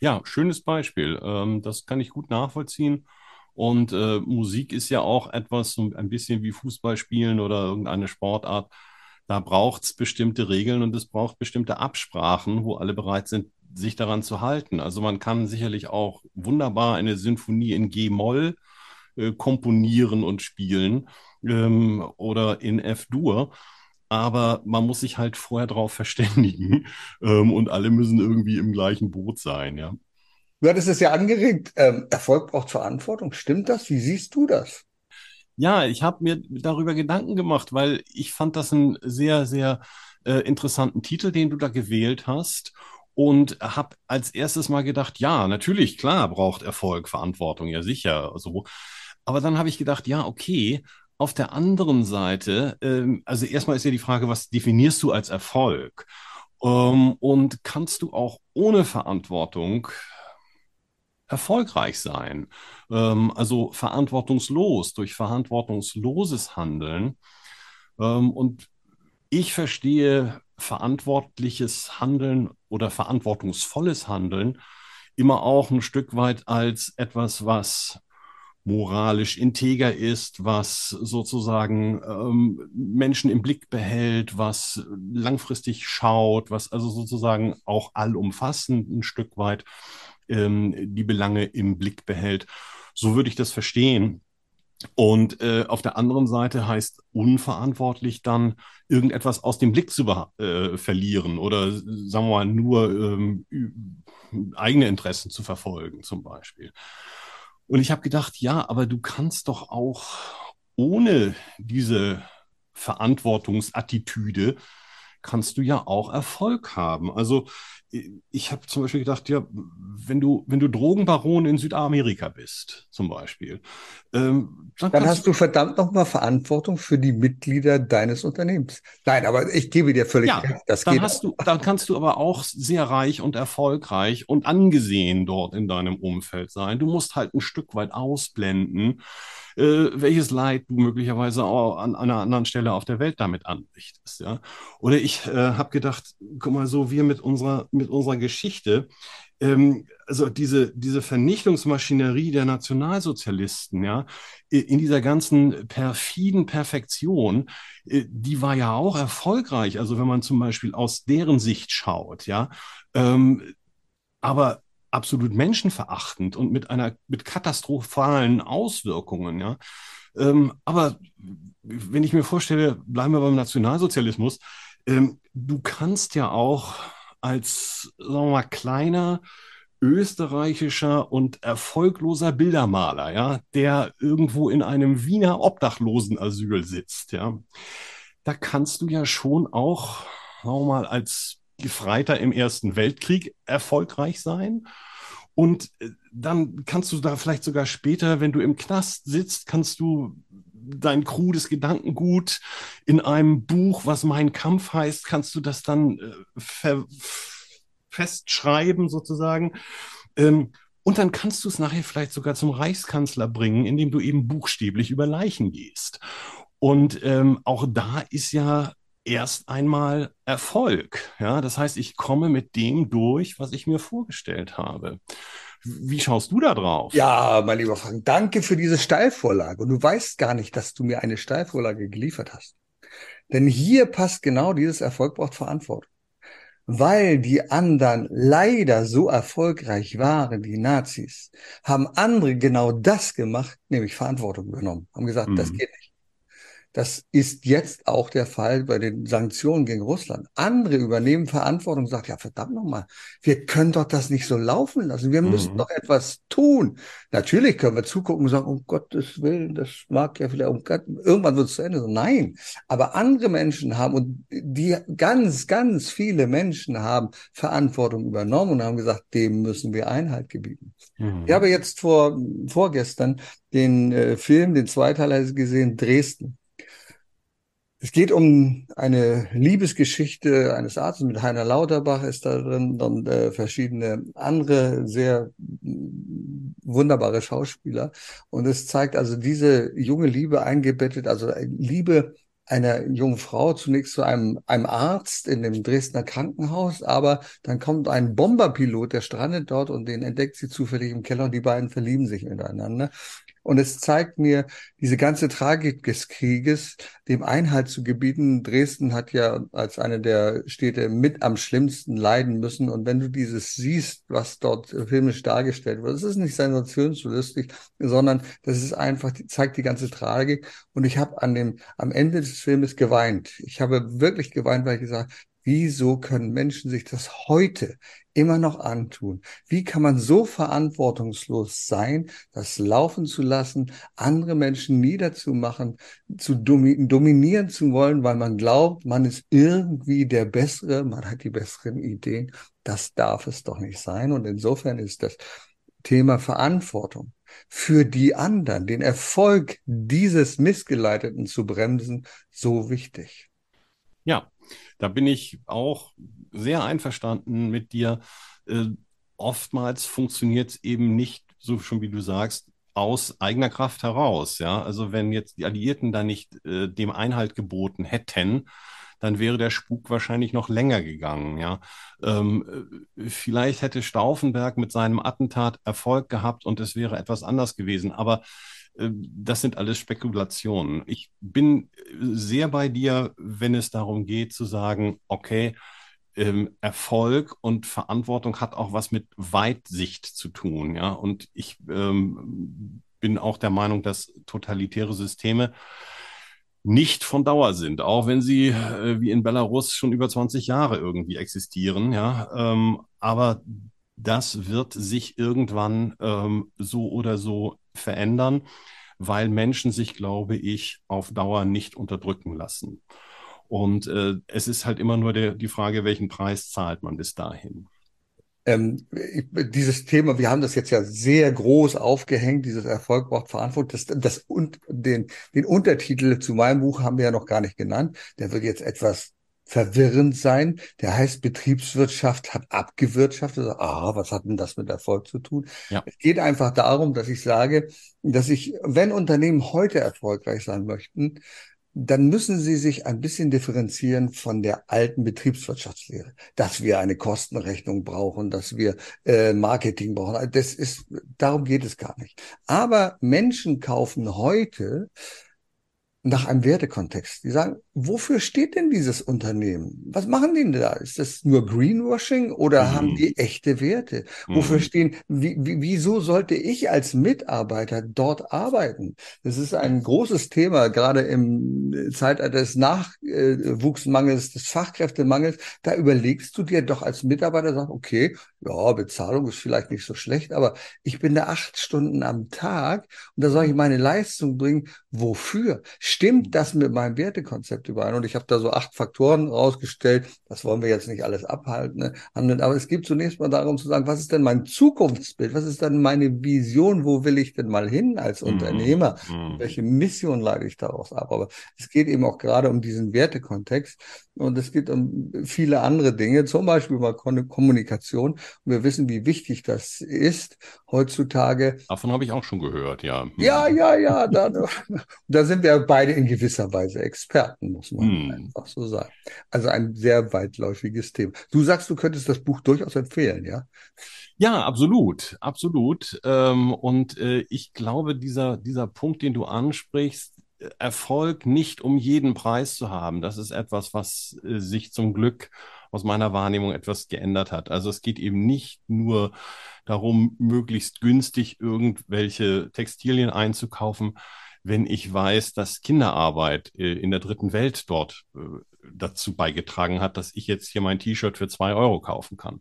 Ja, schönes Beispiel. Ähm, das kann ich gut nachvollziehen. Und äh, Musik ist ja auch etwas, ein bisschen wie Fußball spielen oder irgendeine Sportart. Da braucht es bestimmte Regeln und es braucht bestimmte Absprachen, wo alle bereit sind, sich daran zu halten. Also man kann sicherlich auch wunderbar eine Sinfonie in G-Moll äh, komponieren und spielen ähm, oder in F-Dur aber man muss sich halt vorher darauf verständigen ähm, und alle müssen irgendwie im gleichen Boot sein, ja. Du hattest es ja angeregt, ähm, Erfolg braucht Verantwortung. Stimmt das? Wie siehst du das? Ja, ich habe mir darüber Gedanken gemacht, weil ich fand das einen sehr, sehr äh, interessanten Titel, den du da gewählt hast. Und habe als erstes mal gedacht, ja, natürlich, klar, braucht Erfolg Verantwortung, ja sicher. So. Aber dann habe ich gedacht, ja, okay, auf der anderen Seite, ähm, also erstmal ist ja die Frage, was definierst du als Erfolg? Ähm, und kannst du auch ohne Verantwortung erfolgreich sein? Ähm, also verantwortungslos, durch verantwortungsloses Handeln. Ähm, und ich verstehe verantwortliches Handeln oder verantwortungsvolles Handeln immer auch ein Stück weit als etwas, was moralisch integer ist, was sozusagen ähm, Menschen im Blick behält, was langfristig schaut, was also sozusagen auch allumfassend ein Stück weit ähm, die Belange im Blick behält. So würde ich das verstehen. Und äh, auf der anderen Seite heißt unverantwortlich dann irgendetwas aus dem Blick zu äh, verlieren oder sagen wir mal nur ähm, eigene Interessen zu verfolgen zum Beispiel. Und ich habe gedacht, ja, aber du kannst doch auch ohne diese Verantwortungsattitüde kannst du ja auch Erfolg haben. Also ich habe zum Beispiel gedacht, ja, wenn du, wenn du Drogenbaron in Südamerika bist, zum Beispiel, ähm, dann, dann hast du, verdammt nochmal Verantwortung für die Mitglieder deines Unternehmens. Nein, aber ich gebe dir völlig ja, recht. Das dann geht hast auch. du, dann kannst du aber auch sehr reich und erfolgreich und angesehen dort in deinem Umfeld sein. Du musst halt ein Stück weit ausblenden, äh, welches Leid du möglicherweise auch an, an, einer anderen Stelle auf der Welt damit anrichtest. Ja? Oder ich äh, habe gedacht, guck mal, so wir mit unserer, mit unserer Geschichte, ähm, also diese, diese Vernichtungsmaschinerie der Nationalsozialisten, ja, in dieser ganzen perfiden Perfektion, äh, die war ja auch erfolgreich. Also wenn man zum Beispiel aus deren Sicht schaut, ja, ähm, aber absolut menschenverachtend und mit einer mit katastrophalen Auswirkungen, ja. Ähm, aber wenn ich mir vorstelle, bleiben wir beim Nationalsozialismus, ähm, du kannst ja auch als, sagen wir mal, kleiner österreichischer und erfolgloser Bildermaler, ja, der irgendwo in einem Wiener Obdachlosenasyl sitzt, ja. Da kannst du ja schon auch, sagen wir mal, als Gefreiter im Ersten Weltkrieg erfolgreich sein. Und äh, dann kannst du da vielleicht sogar später, wenn du im Knast sitzt, kannst du dein krudes Gedankengut in einem Buch, was Mein Kampf heißt, kannst du das dann äh, festschreiben sozusagen. Ähm, und dann kannst du es nachher vielleicht sogar zum Reichskanzler bringen, indem du eben buchstäblich über Leichen gehst. Und ähm, auch da ist ja erst einmal Erfolg. Ja, das heißt, ich komme mit dem durch, was ich mir vorgestellt habe. Wie schaust du da drauf? Ja, mein lieber Frank, danke für diese Steilvorlage. Und du weißt gar nicht, dass du mir eine Steilvorlage geliefert hast. Denn hier passt genau dieses Erfolg braucht Verantwortung. Weil die anderen leider so erfolgreich waren, die Nazis, haben andere genau das gemacht, nämlich Verantwortung übernommen. Haben gesagt, mhm. das geht nicht. Das ist jetzt auch der Fall bei den Sanktionen gegen Russland. Andere übernehmen Verantwortung und sagen, ja, verdammt nochmal, wir können doch das nicht so laufen lassen. Wir mhm. müssen doch etwas tun. Natürlich können wir zugucken und sagen, um Gottes Willen, das mag ja vielleicht, um Gott, irgendwann wird es zu Ende. Nein, aber andere Menschen haben und die ganz, ganz viele Menschen haben Verantwortung übernommen und haben gesagt, dem müssen wir Einhalt gebieten. Mhm. Ich habe jetzt vor, vorgestern den äh, Film, den Zweiteiler gesehen, Dresden. Es geht um eine Liebesgeschichte eines Arztes mit Heiner Lauterbach ist da drin und äh, verschiedene andere sehr wunderbare Schauspieler. Und es zeigt also diese junge Liebe eingebettet, also Liebe einer jungen Frau zunächst zu einem, einem Arzt in dem Dresdner Krankenhaus, aber dann kommt ein Bomberpilot, der strandet dort und den entdeckt sie zufällig im Keller und die beiden verlieben sich miteinander. Und es zeigt mir diese ganze Tragik des Krieges, dem Einhalt zu gebieten. Dresden hat ja als eine der Städte mit am schlimmsten leiden müssen. Und wenn du dieses siehst, was dort filmisch dargestellt wird, es ist nicht sensationslustig, sondern das ist einfach, zeigt die ganze Tragik. Und ich habe an dem, am Ende des Filmes geweint. Ich habe wirklich geweint, weil ich gesagt Wieso können Menschen sich das heute immer noch antun? Wie kann man so verantwortungslos sein, das laufen zu lassen, andere Menschen niederzumachen, zu dominieren zu wollen, weil man glaubt, man ist irgendwie der Bessere, man hat die besseren Ideen. Das darf es doch nicht sein. Und insofern ist das Thema Verantwortung für die anderen, den Erfolg dieses Missgeleiteten zu bremsen, so wichtig. Ja, da bin ich auch sehr einverstanden mit dir. Äh, oftmals funktioniert es eben nicht, so schon wie du sagst, aus eigener Kraft heraus. Ja, also wenn jetzt die Alliierten da nicht äh, dem Einhalt geboten hätten, dann wäre der Spuk wahrscheinlich noch länger gegangen. Ja, ähm, äh, vielleicht hätte Stauffenberg mit seinem Attentat Erfolg gehabt und es wäre etwas anders gewesen. Aber das sind alles Spekulationen. Ich bin sehr bei dir, wenn es darum geht zu sagen, okay, ähm, Erfolg und Verantwortung hat auch was mit Weitsicht zu tun. Ja? Und ich ähm, bin auch der Meinung, dass totalitäre Systeme nicht von Dauer sind, auch wenn sie äh, wie in Belarus schon über 20 Jahre irgendwie existieren. Ja? Ähm, aber das wird sich irgendwann ähm, so oder so verändern, weil Menschen sich, glaube ich, auf Dauer nicht unterdrücken lassen. Und äh, es ist halt immer nur der, die Frage, welchen Preis zahlt man bis dahin. Ähm, dieses Thema, wir haben das jetzt ja sehr groß aufgehängt, dieses Erfolg braucht Verantwortung. Das, das und den, den Untertitel zu meinem Buch haben wir ja noch gar nicht genannt. Der wird jetzt etwas verwirrend sein. Der heißt, Betriebswirtschaft hat abgewirtschaftet. Also, ah, was hat denn das mit Erfolg zu tun? Ja. Es geht einfach darum, dass ich sage, dass ich, wenn Unternehmen heute erfolgreich sein möchten, dann müssen sie sich ein bisschen differenzieren von der alten Betriebswirtschaftslehre, dass wir eine Kostenrechnung brauchen, dass wir äh, Marketing brauchen. Das ist, darum geht es gar nicht. Aber Menschen kaufen heute nach einem Wertekontext. Die sagen, wofür steht denn dieses Unternehmen? Was machen die denn da? Ist das nur Greenwashing oder mhm. haben die echte Werte? Mhm. Wofür stehen, wie, wie, wieso sollte ich als Mitarbeiter dort arbeiten? Das ist ein großes Thema, gerade im Zeitalter des Nachwuchsmangels, des Fachkräftemangels. Da überlegst du dir doch als Mitarbeiter, sag, okay, ja, Bezahlung ist vielleicht nicht so schlecht, aber ich bin da acht Stunden am Tag und da soll ich meine Leistung bringen. Wofür? Stimmt das mit meinem Wertekonzept überein? Und ich habe da so acht Faktoren rausgestellt. Das wollen wir jetzt nicht alles abhalten. Ne? Aber es geht zunächst mal darum zu sagen, was ist denn mein Zukunftsbild? Was ist denn meine Vision? Wo will ich denn mal hin als mhm. Unternehmer? Mhm. Welche Mission leite ich daraus ab? Aber es geht eben auch gerade um diesen Wertekontext. Und es geht um viele andere Dinge, zum Beispiel mal Kommunikation. Und wir wissen, wie wichtig das ist heutzutage. Davon habe ich auch schon gehört, ja. Ja, ja, ja. Da, da sind wir beide in gewisser Weise Experten, muss man hm. einfach so sagen. Also ein sehr weitläufiges Thema. Du sagst, du könntest das Buch durchaus empfehlen, ja? Ja, absolut, absolut. Ähm, und äh, ich glaube, dieser, dieser Punkt, den du ansprichst, Erfolg nicht um jeden Preis zu haben. Das ist etwas, was äh, sich zum Glück aus meiner Wahrnehmung etwas geändert hat. Also es geht eben nicht nur darum, möglichst günstig irgendwelche Textilien einzukaufen, wenn ich weiß, dass Kinderarbeit äh, in der dritten Welt dort äh, dazu beigetragen hat, dass ich jetzt hier mein T-Shirt für zwei Euro kaufen kann.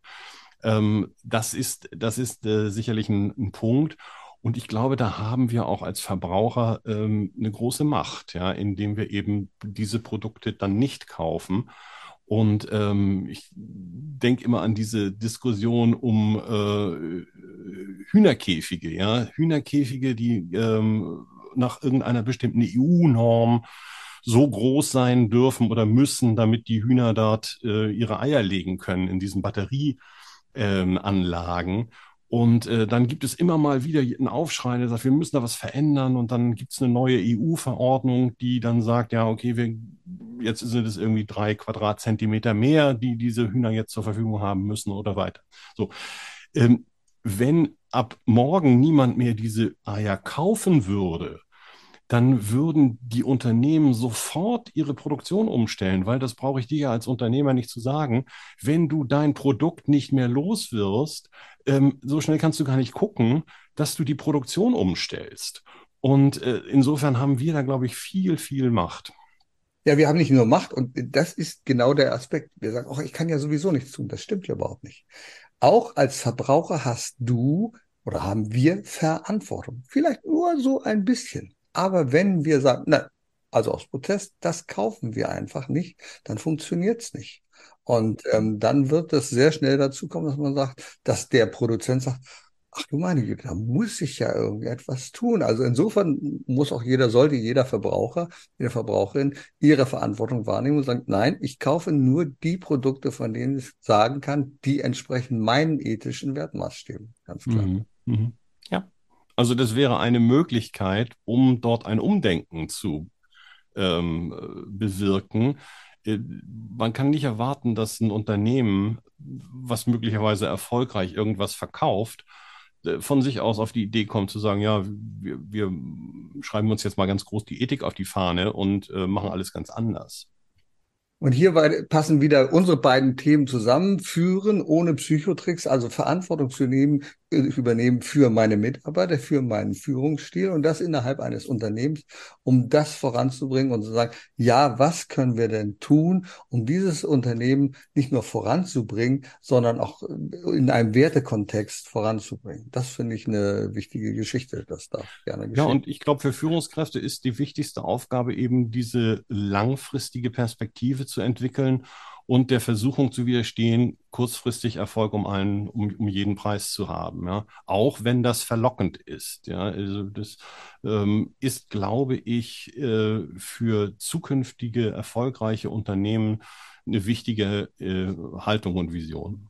Ähm, das ist, das ist äh, sicherlich ein, ein Punkt. Und ich glaube, da haben wir auch als Verbraucher ähm, eine große Macht, ja, indem wir eben diese Produkte dann nicht kaufen. Und ähm, ich denke immer an diese Diskussion um äh, Hühnerkäfige, ja, Hühnerkäfige, die ähm, nach irgendeiner bestimmten EU-Norm so groß sein dürfen oder müssen, damit die Hühner dort äh, ihre Eier legen können in diesen Batterieanlagen. Ähm, und äh, dann gibt es immer mal wieder einen Aufschrei, der sagt, wir müssen da was verändern. Und dann gibt es eine neue EU-Verordnung, die dann sagt, ja, okay, wir, jetzt sind es irgendwie drei Quadratzentimeter mehr, die diese Hühner jetzt zur Verfügung haben müssen oder weiter. So, ähm, wenn ab morgen niemand mehr diese Eier kaufen würde, dann würden die Unternehmen sofort ihre Produktion umstellen, weil das brauche ich dir ja als Unternehmer nicht zu sagen. Wenn du dein Produkt nicht mehr los wirst, ähm, so schnell kannst du gar nicht gucken, dass du die Produktion umstellst. Und äh, insofern haben wir da, glaube ich, viel, viel Macht. Ja, wir haben nicht nur Macht und das ist genau der Aspekt. Wir sagen, oh, ich kann ja sowieso nichts tun. Das stimmt ja überhaupt nicht. Auch als Verbraucher hast du oder haben wir Verantwortung. Vielleicht nur so ein bisschen. Aber wenn wir sagen, na, also aus Protest, das kaufen wir einfach nicht, dann funktioniert's nicht. Und ähm, dann wird es sehr schnell dazu kommen, dass man sagt, dass der Produzent sagt, ach du meine Güte, da muss ich ja irgendetwas tun. Also insofern muss auch jeder, sollte jeder Verbraucher, jede Verbraucherin ihre Verantwortung wahrnehmen und sagen, nein, ich kaufe nur die Produkte, von denen ich sagen kann, die entsprechen meinen ethischen Wertmaßstäben. Ganz klar. Mhm. Mhm. Ja. Also das wäre eine Möglichkeit, um dort ein Umdenken zu ähm, bewirken. Äh, man kann nicht erwarten, dass ein Unternehmen, was möglicherweise erfolgreich irgendwas verkauft, äh, von sich aus auf die Idee kommt zu sagen, ja, wir, wir schreiben uns jetzt mal ganz groß die Ethik auf die Fahne und äh, machen alles ganz anders. Und hier passen wieder unsere beiden Themen zusammen. Führen ohne Psychotricks, also Verantwortung zu nehmen, äh, übernehmen für meine Mitarbeiter, für meinen Führungsstil und das innerhalb eines Unternehmens, um das voranzubringen und zu sagen, ja, was können wir denn tun, um dieses Unternehmen nicht nur voranzubringen, sondern auch äh, in einem Wertekontext voranzubringen. Das finde ich eine wichtige Geschichte. Das darf gerne geschehen. Ja, und ich glaube, für Führungskräfte ist die wichtigste Aufgabe eben diese langfristige Perspektive zu entwickeln und der Versuchung zu widerstehen, kurzfristig Erfolg um einen, um, um jeden Preis zu haben. Ja? Auch wenn das verlockend ist. Ja? Also das ähm, ist, glaube ich, äh, für zukünftige erfolgreiche Unternehmen eine wichtige äh, Haltung und Vision.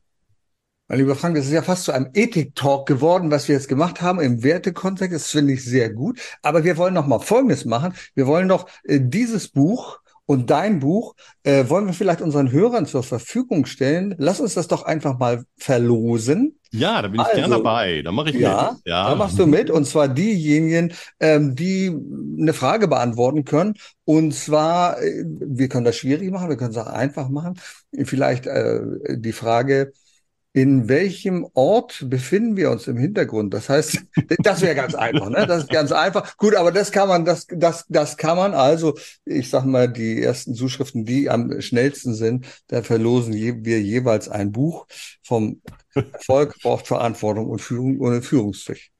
Mein lieber Frank, es ist ja fast zu einem Ethik-Talk geworden, was wir jetzt gemacht haben im Wertekontext. Das finde ich sehr gut. Aber wir wollen noch mal Folgendes machen. Wir wollen doch äh, dieses Buch und dein Buch äh, wollen wir vielleicht unseren Hörern zur Verfügung stellen. Lass uns das doch einfach mal verlosen. Ja, da bin ich also, gern dabei. Da mache ich ja, mit. Ja, da machst du mit. Und zwar diejenigen, ähm, die eine Frage beantworten können. Und zwar, äh, wir können das schwierig machen, wir können es auch einfach machen. Vielleicht äh, die Frage, in welchem Ort befinden wir uns im Hintergrund? Das heißt, das wäre ganz einfach, ne? Das ist ganz einfach. Gut, aber das kann man, das, das, das kann man also, ich sag mal, die ersten Zuschriften, die am schnellsten sind, da verlosen wir jeweils ein Buch vom Erfolg braucht Verantwortung und Führung ohne Führungspflicht.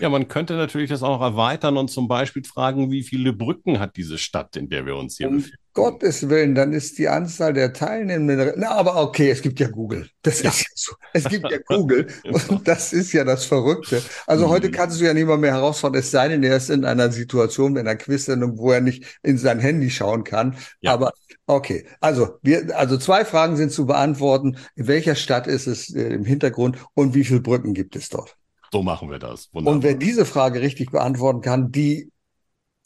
Ja, man könnte natürlich das auch noch erweitern und zum Beispiel fragen, wie viele Brücken hat diese Stadt, in der wir uns hier um befinden? Gottes Willen, dann ist die Anzahl der Teilnehmenden. Na, aber okay, es gibt ja Google. Das ja. ist ja so. Es gibt ja Google. und das ist ja das Verrückte. Also mhm. heute kannst du ja niemand mehr herausfordern, es sei denn, er ist in einer Situation, in einer Quiz-Sendung, wo er nicht in sein Handy schauen kann. Ja. Aber okay, also wir, also zwei Fragen sind zu beantworten. In welcher Stadt ist es äh, im Hintergrund und wie viele Brücken gibt es dort? So machen wir das. Wunderbar. Und wer diese Frage richtig beantworten kann, die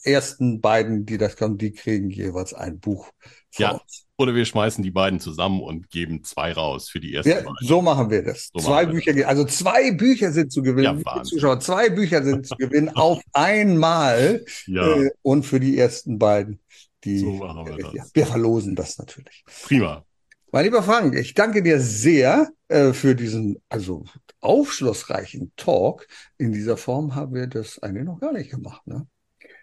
ersten beiden, die das können, die kriegen jeweils ein Buch. Ja, uns. oder wir schmeißen die beiden zusammen und geben zwei raus für die ersten ja, beiden. So machen wir das. So zwei Bücher, das. also zwei Bücher sind zu gewinnen. Ja, Zuschauer, zwei Bücher sind zu gewinnen auf einmal ja. Äh, und für die ersten beiden. Die, so machen wir das. Ja, wir verlosen das natürlich. Prima. Mein lieber Frank, ich danke dir sehr äh, für diesen also aufschlussreichen Talk. In dieser Form haben wir das eigentlich noch gar nicht gemacht. Ne?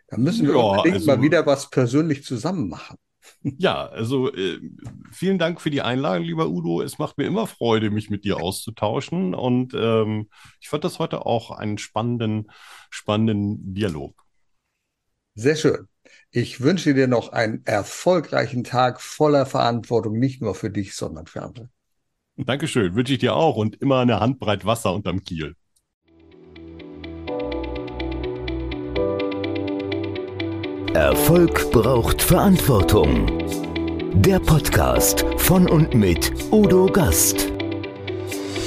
Da müssen wir ja, unbedingt also, mal wieder was persönlich zusammen machen. Ja, also äh, vielen Dank für die Einladung, lieber Udo. Es macht mir immer Freude, mich mit dir auszutauschen. Und ähm, ich fand das heute auch einen spannenden, spannenden Dialog. Sehr schön. Ich wünsche dir noch einen erfolgreichen Tag voller Verantwortung, nicht nur für dich, sondern für andere. Dankeschön, wünsche ich dir auch und immer eine Handbreit Wasser unterm Kiel. Erfolg braucht Verantwortung. Der Podcast von und mit Udo Gast.